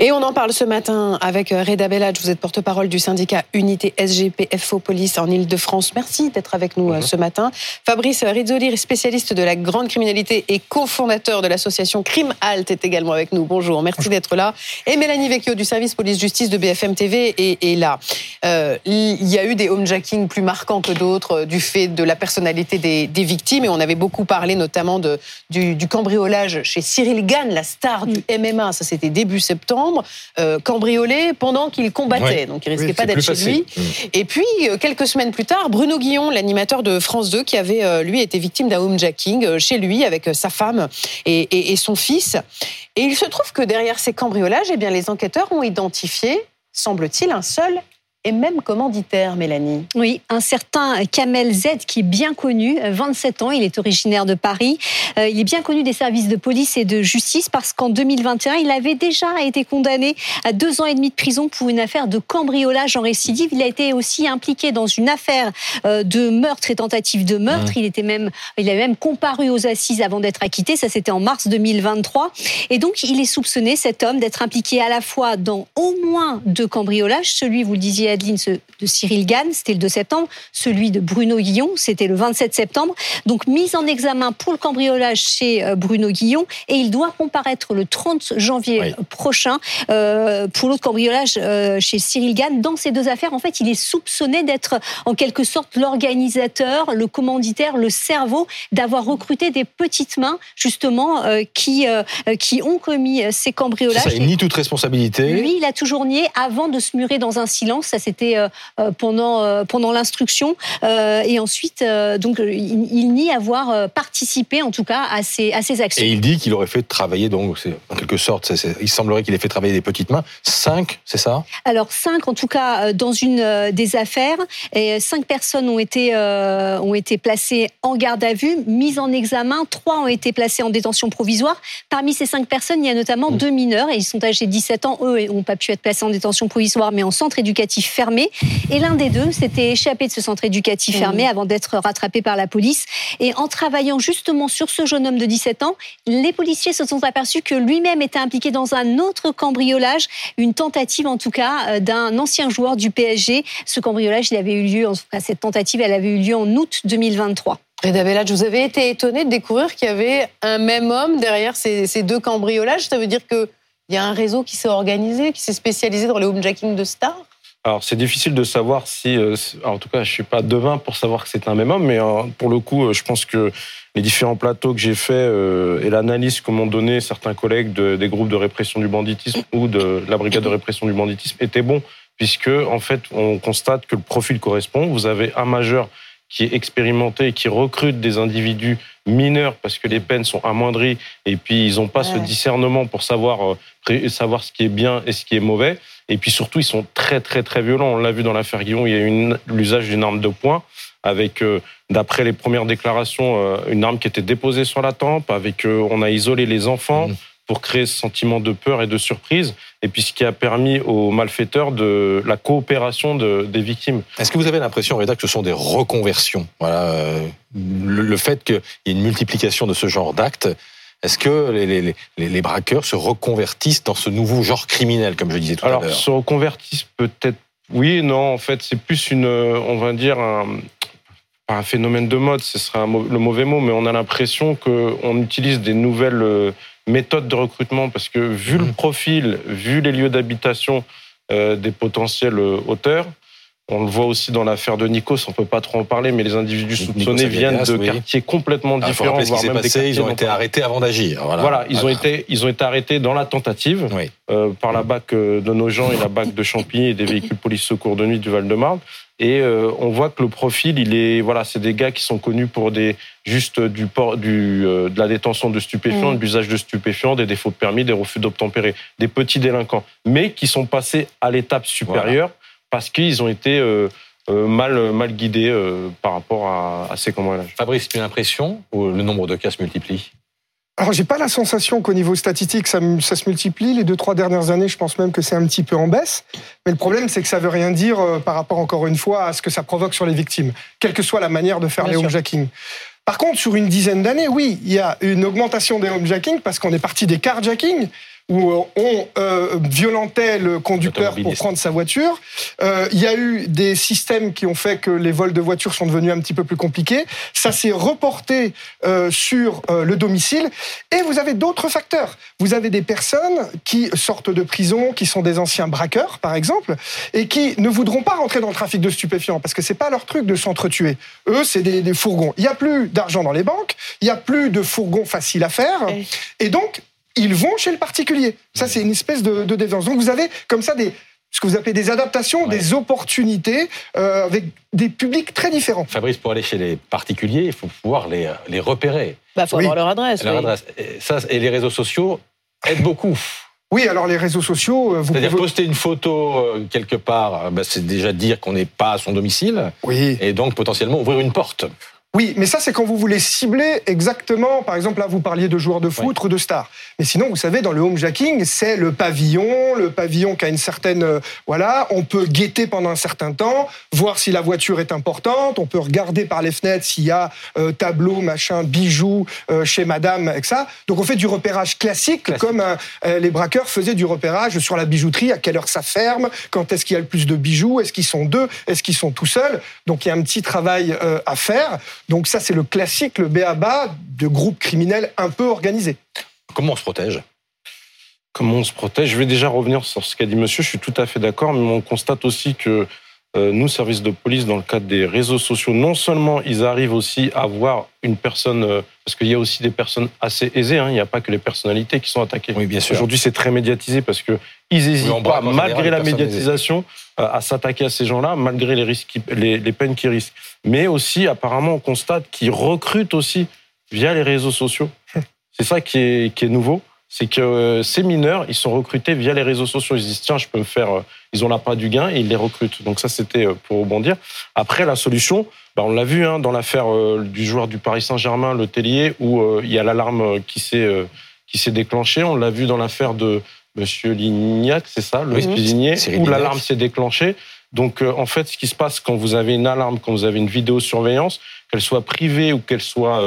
Et on en parle ce matin avec euh, Reda Bellage. Vous êtes porte-parole du syndicat Unité SGP FO Police en Ile-de-France. Merci d'être avec nous euh, ce matin. Fabrice Rizzoli, spécialiste de la grande criminalité et cofondateur de l'association Crime Halt, est également avec nous. Bonjour, merci d'être là. Et Mélanie Vecchio du service police-justice de BFM TV est, là. Euh, il y a eu des homejacking plus marquants que d'autres du fait de la personnalité des, victimes. Et on avait beaucoup parlé notamment de, du, cambriolage chez Cyril Gann, la star du MMA. Ça, c'était début septembre euh, cambriolé pendant qu'il combattait. Donc il risquait pas d'être chez lui. Mm. Et puis, euh, quelques semaines plus tard, Bruno Guillon, l'animateur de France 2, qui avait, euh, lui, été victime d'un homejacking chez lui avec sa femme et, et, son fils. Et il se trouve que derrière ces cambriolages, eh bien, les enquêteurs ont identifié, semble-t-il, un seul et même commanditaire, Mélanie. Oui, un certain Kamel Z qui est bien connu, 27 ans, il est originaire de Paris. Euh, il est bien connu des services de police et de justice parce qu'en 2021, il avait déjà été condamné à deux ans et demi de prison pour une affaire de cambriolage en récidive. Il a été aussi impliqué dans une affaire euh, de meurtre et tentative de meurtre. Mmh. Il était même, il avait même comparu aux assises avant d'être acquitté. Ça, c'était en mars 2023. Et donc, il est soupçonné, cet homme, d'être impliqué à la fois dans au moins deux cambriolages, celui, vous le disiez, Adeline de Cyril Gann, c'était le 2 septembre. Celui de Bruno Guillon, c'était le 27 septembre. Donc, mise en examen pour le cambriolage chez euh, Bruno Guillon. Et il doit comparaître le 30 janvier prochain euh, pour l'autre cambriolage euh, chez Cyril Gann. Dans ces deux affaires, en fait, il est soupçonné d'être en quelque sorte l'organisateur, le commanditaire, le cerveau, d'avoir recruté des petites mains, justement, qui, qui ont commis ces cambriolages. Ça, il nie toute responsabilité. Lui, il a toujours nié avant de se murer dans un silence c'était euh, euh, pendant euh, pendant l'instruction et ensuite donc il, nie avoir participé en tout cas à ces à ces actions. Et il dit qu'il aurait fait travailler donc quelque sorte il semblerait qu'il ait fait travailler des petites mains cinq c'est ça? Alors cinq en tout cas dans une des affaires et cinq personnes ont été ont été placées en garde à vue, mises en examen, trois ont été placées en détention provisoire. Parmi ces cinq personnes, il y a notamment mmh. deux mineurs et ils sont âgés de 17 ans. Eux n'ont pas pu être placés en détention provisoire mais en centre éducatif fermé. Et l'un des deux s'était échappé de ce centre éducatif mmh. fermé avant d'être rattrapé par la police. Et en travaillant justement sur ce jeune homme de 17 ans, les policiers se sont aperçus que lui-même était impliqué dans un autre cambriolage, une tentative en tout cas euh, d'un ancien joueur du PSG. Ce cambriolage, il avait eu lieu, en tout cas cette tentative, elle avait eu lieu en août 2023. Reda Bellage, vous avez été étonné de découvrir qu'il y avait un même homme derrière ces, ces deux cambriolages. Ça veut dire qu'il y a un réseau qui s'est organisé, qui s'est spécialisé dans le homejacking de stars? Alors c'est difficile de savoir si, euh, en tout cas je suis pas devin pour savoir que c'est un même homme, mais euh, pour le coup euh, je pense que les différents plateaux que j'ai faits et l'analyse que m'ont donné certains collègues des groupes de répression du banditisme ou de la brigade de répression du banditisme étaient bons, puisque en fait on constate que le profil correspond. Vous avez un majeur qui est expérimenté et qui recrute des individus mineurs parce que les peines sont amoindries et puis ils n'ont pas ce discernement pour savoir, savoir ce qui est bien et ce qui est mauvais. Et puis surtout, ils sont très, très, très violents. On l'a vu dans l'affaire Guillon, il y a eu l'usage d'une arme de poing avec, euh, d'après les premières déclarations, euh, une arme qui était déposée sur la tempe, avec, euh, on a isolé les enfants. Mmh. Pour créer ce sentiment de peur et de surprise, et puis ce qui a permis aux malfaiteurs de la coopération de, des victimes. Est-ce que vous avez l'impression, Reda, que ce sont des reconversions voilà, le, le, fait qu'il y ait une multiplication de ce genre d'actes, est-ce que les, les, braqueurs se reconvertissent dans ce nouveau genre criminel, comme je disais tout à l'heure Alors, se reconvertissent peut-être oui non. En fait, c'est plus une, on va dire, un, un phénomène de mode, ce serait le mauvais mot, mais on a l'impression qu'on utilise des nouvelles méthodes de recrutement parce que vu le mmh. profil, vu les lieux d'habitation euh, des potentiels euh, auteurs, on le voit aussi dans l'affaire de Nikos, on peut pas trop en parler, mais les individus soupçonnés viennent de quartiers complètement ah, différents, voire même passé, Ils ont été arrêtés avant d'agir. Voilà, ils ont été ils ont été arrêtés dans la tentative euh, par la BAC de nos gens et la BAC de Champigny et des véhicules police secours de nuit du Val-de-Marne. Et euh, on voit que le profil, il est voilà, c'est des gars qui sont connus pour des juste du port, du de la détention de stupéfiants, mm. de l'usage de stupéfiants, des défauts de permis, des refus d'obtempérer, des petits délinquants, mais qui sont passés à l'étape supérieure parce qu'ils ont été euh, euh, mal, mal guidés euh, par rapport à, ces cambriolages. Fabrice, tu as l'impression où le nombre de cas se multiplie? Alors, j'ai pas la sensation qu'au niveau statistique, ça, ça, se multiplie. Les deux, trois dernières années, je pense même que c'est un petit peu en baisse. Mais le problème, c'est que ça veut rien dire par rapport, encore une fois, à ce que ça provoque sur les victimes, quelle que soit la manière de faire les homejacking. Par contre, sur une dizaine d'années, oui, il y a une augmentation des homejacking parce qu'on est parti des carjacking où on euh, violentait le conducteur pour prendre sa voiture. Euh, il y a eu des systèmes qui ont fait que les vols de voitures sont devenus un petit peu plus compliqués. Ça s'est reporté euh, sur euh, le domicile. Et vous avez d'autres facteurs. Vous avez des personnes qui sortent de prison, qui sont des anciens braqueurs, par exemple, et qui ne voudront pas rentrer dans le trafic de stupéfiants parce que c'est pas leur truc de s'entretuer. Eux, c'est des, des fourgons. Il y a plus d'argent dans les banques, il y a plus de fourgons faciles à faire, et donc ils vont chez le particulier. Ça, c'est une espèce de, de déviance. Donc vous avez comme ça des ce que vous appelez des adaptations, des opportunités euh, avec des publics très différents. Fabrice, pour aller chez les particuliers, il faut pouvoir les, les repérer. Il bah, faut avoir leur adresse. Leur adresse. Et, ça, et les réseaux sociaux aident beaucoup. Oui, alors les réseaux sociaux, euh, vous C'est-à-dire pouvez... poster une photo euh, quelque part, bah, c'est déjà dire qu'on n'est pas à son domicile. Oui. Et donc potentiellement ouvrir une porte. Oui, mais ça, c'est quand vous voulez cibler exactement. Par exemple, là, vous parliez de joueurs de foot ou de stars. Mais sinon, vous savez, dans le homejacking, c'est le pavillon, le pavillon qui a une certaine. Euh, voilà, on peut guetter pendant un certain temps, voir si la voiture est importante. On peut regarder par les fenêtres s'il y a euh, tableau, machin, bijoux euh, chez madame, avec ça. Donc, on fait du repérage classique, classique. comme euh, les braqueurs faisaient du repérage sur la bijouterie, à quelle heure ça ferme, quand est-ce qu'il y a le plus de bijoux, est-ce qu'ils sont deux, est-ce qu'ils sont tout seuls. Donc, il y a un petit travail euh, à faire. Donc ça, c'est le classique, le béaba de groupes criminels un peu organisés. Comment on se protège? Comment on se protège? Je vais déjà revenir sur ce qu'a dit monsieur, je suis tout à fait d'accord, mais on constate aussi que nous, services de police, dans le cadre des réseaux sociaux, non seulement ils arrivent aussi à voir une personne, euh, parce qu'il y a aussi des personnes assez aisées, hein, il n'y a pas que les personnalités qui sont attaquées. Oui, bien sûr. Aujourd'hui, c'est très médiatisé parce que ils hésitent oui, pas, malgré la médiatisation, euh, à s'attaquer à ces gens-là, malgré les, risques, les, les peines qu'ils risquent. Mais aussi, apparemment, on constate qu'ils recrutent aussi via les réseaux sociaux. C'est ça qui est, qui est nouveau c'est que euh, ces mineurs, ils sont recrutés via les réseaux sociaux. Ils disent tiens, je peux me faire. Euh, ils ont l'appât du gain et ils les recrutent. Donc ça, c'était euh, pour rebondir. Après, la solution, bah, on l'a vu hein, dans l'affaire du joueur du Paris Saint-Germain, le Tellier, où il y a l'alarme qui s'est qui s'est déclenchée. On l'a vu dans l'affaire de Monsieur Lignac, c'est ça, le oui, cuisinier, où l'alarme s'est déclenchée. Donc en fait, ce qui se passe quand vous avez une alarme, quand vous avez une vidéosurveillance, qu'elle soit privée ou qu'elle soit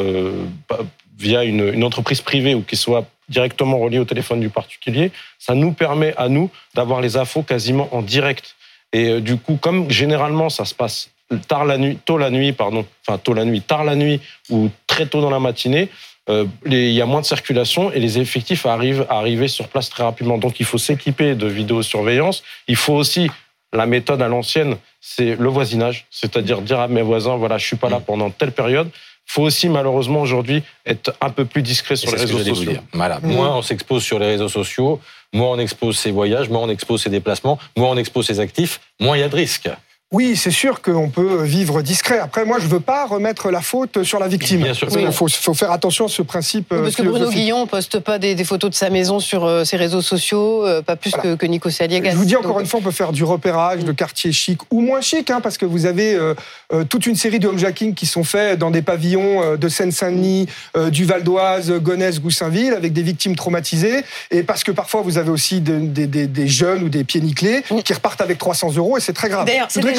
via une, une entreprise privée ou qu'elle soit directement relié au téléphone du particulier, ça nous permet à nous d'avoir les infos quasiment en direct. Et euh, du coup, comme généralement ça se passe tard la nuit, tôt la nuit, pardon, enfin tôt la nuit, tard la nuit ou très tôt dans la matinée, euh, il y a moins de circulation et les effectifs arrivent à arriver sur place très rapidement. Donc il faut s'équiper de vidéosurveillance. Il faut aussi la méthode à l'ancienne, c'est le voisinage, c'est-à-dire dire à mes voisins, voilà, je suis pas là pendant telle période faut aussi malheureusement aujourd'hui être un peu plus discret sur les réseaux sociaux. Voilà. Mmh. Moins on s'expose sur les réseaux sociaux, moins on expose ses voyages, moins on expose ses déplacements, moins on expose ses actifs, moins il y a de risques. Oui, c'est sûr qu'on peut vivre discret. Après, moi, je veux pas remettre la faute sur la victime. Bien sûr. Il oui. faut, faut, faire attention à ce principe. Oui, parce que Bruno Guillon poste pas des, des, photos de sa maison sur euh, ses réseaux sociaux, euh, pas plus voilà. que, que Nico Saliagas. Je vous dis encore Donc... une fois, on peut faire du repérage de quartiers chic ou moins chic, hein, parce que vous avez euh, euh toute une série de homejacking qui sont faits dans des pavillons euh, de Seine-Saint-Denis, euh, du Val d'Oise, Gonesse, Goussainville, avec des victimes traumatisées, et parce que parfois vous avez aussi de, de, de, des jeunes ou des pieds nickelés qui repartent avec 300 euros, et c'est très grave.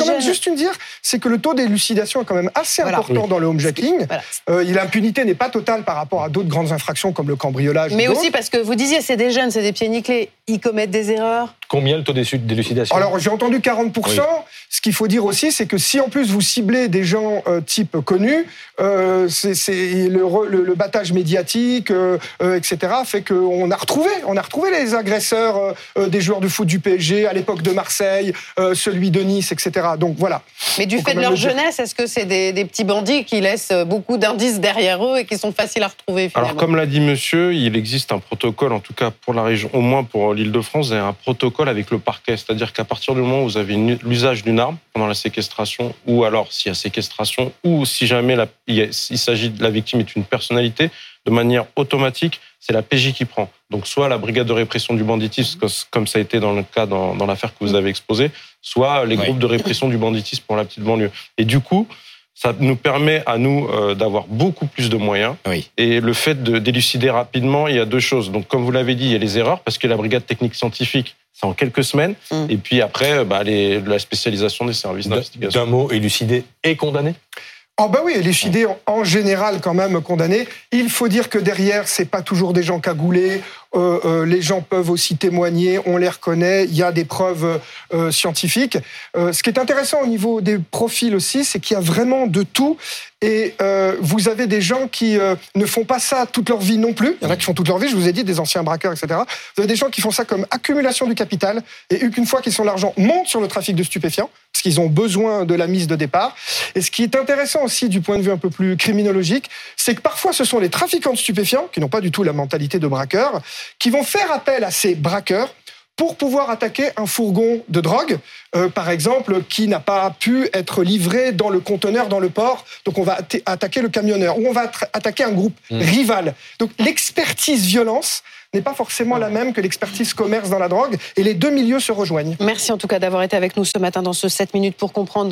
Quand même juste une dire c'est que le taux d'élucidation est quand même assez voilà. important oui. dans le homejacking. Voilà. Euh, L'impunité n'est pas totale par rapport à d'autres grandes infractions comme le cambriolage. Mais aussi parce que vous disiez, c'est des jeunes, c'est des pieds nickelés, ils commettent des erreurs. Combien le taux d'élucidation Alors j'ai entendu 40%. Oui. Ce qu'il faut dire aussi, c'est que si en plus vous ciblez des gens euh, type connus, euh, c'est le, le, le, battage médiatique, euh, euh etc., fait qu'on a retrouvé, on a retrouvé les agresseurs euh, des joueurs de foot du PSG à l'époque de Marseille, celui de Nice, etc. Donc voilà. Mais du fait de leur jeunesse, est-ce que c'est des, des, petits bandits qui laissent beaucoup d'indices derrière eux et qui sont faciles à retrouver finalement? Alors comme l'a dit Monsieur, il existe un protocole, en tout cas pour la région, au moins pour l'Île-de-France, il y a un protocole avec le parquet, c'est-à-dire qu'à partir du moment où vous avez l'usage d'une arme pendant la séquestration, ou alors s'il y a séquestration, ou si jamais la, il s'agit de la victime est une personnalité, de manière automatique, c'est la PJ qui prend. Donc soit la brigade de répression du banditisme, comme ça a été dans le cas dans, dans l'affaire que vous avez exposée, soit les groupes de répression du banditisme pour la petite banlieue. Et du coup, ça nous permet à nous euh, d'avoir beaucoup plus de moyens. Oui. Et le fait de d'élucider rapidement, il y a deux choses. Donc, comme vous l'avez dit, il y a les erreurs parce que la brigade technique scientifique, c'est en quelques semaines. Mmh. Et puis après, bah, les, la spécialisation des services d'investigation. D'un mot, élucider et condamner? Oh bah oui, élucidés en général quand même condamnés. Il faut dire que derrière, c'est pas toujours des gens cagoulés. Euh, euh, les gens peuvent aussi témoigner, on les reconnaît, il y a des preuves euh, scientifiques. Ce qui est intéressant au niveau des profils aussi, c'est qu'il y a vraiment de tout. Et vous avez des gens qui ne font pas ça toute leur vie non plus. Il y en a qui font toute leur vie, je vous ai dit, des anciens braqueurs, etc. Vous avez des gens qui font ça comme accumulation du capital. Et qu'une fois qu'ils sont l'argent, montent sur le trafic de stupéfiants, parce qu'ils ont besoin de la mise de départ. Et ce qui est intéressant aussi du point de vue un peu plus criminologique, c'est que parfois ce sont les trafiquants de stupéfiants, qui n'ont pas du tout la mentalité de braqueurs, qui vont faire appel à ces braqueurs pour pouvoir attaquer un fourgon de drogue, euh, par exemple, qui n'a pas pu être livré dans le conteneur, dans le port. Donc on va attaquer le camionneur ou on va attaquer un groupe mmh. rival. Donc l'expertise violence n'est pas forcément la même que l'expertise commerce dans la drogue et les deux milieux se rejoignent. Merci en tout cas d'avoir été avec nous ce matin dans ce 7 minutes pour comprendre.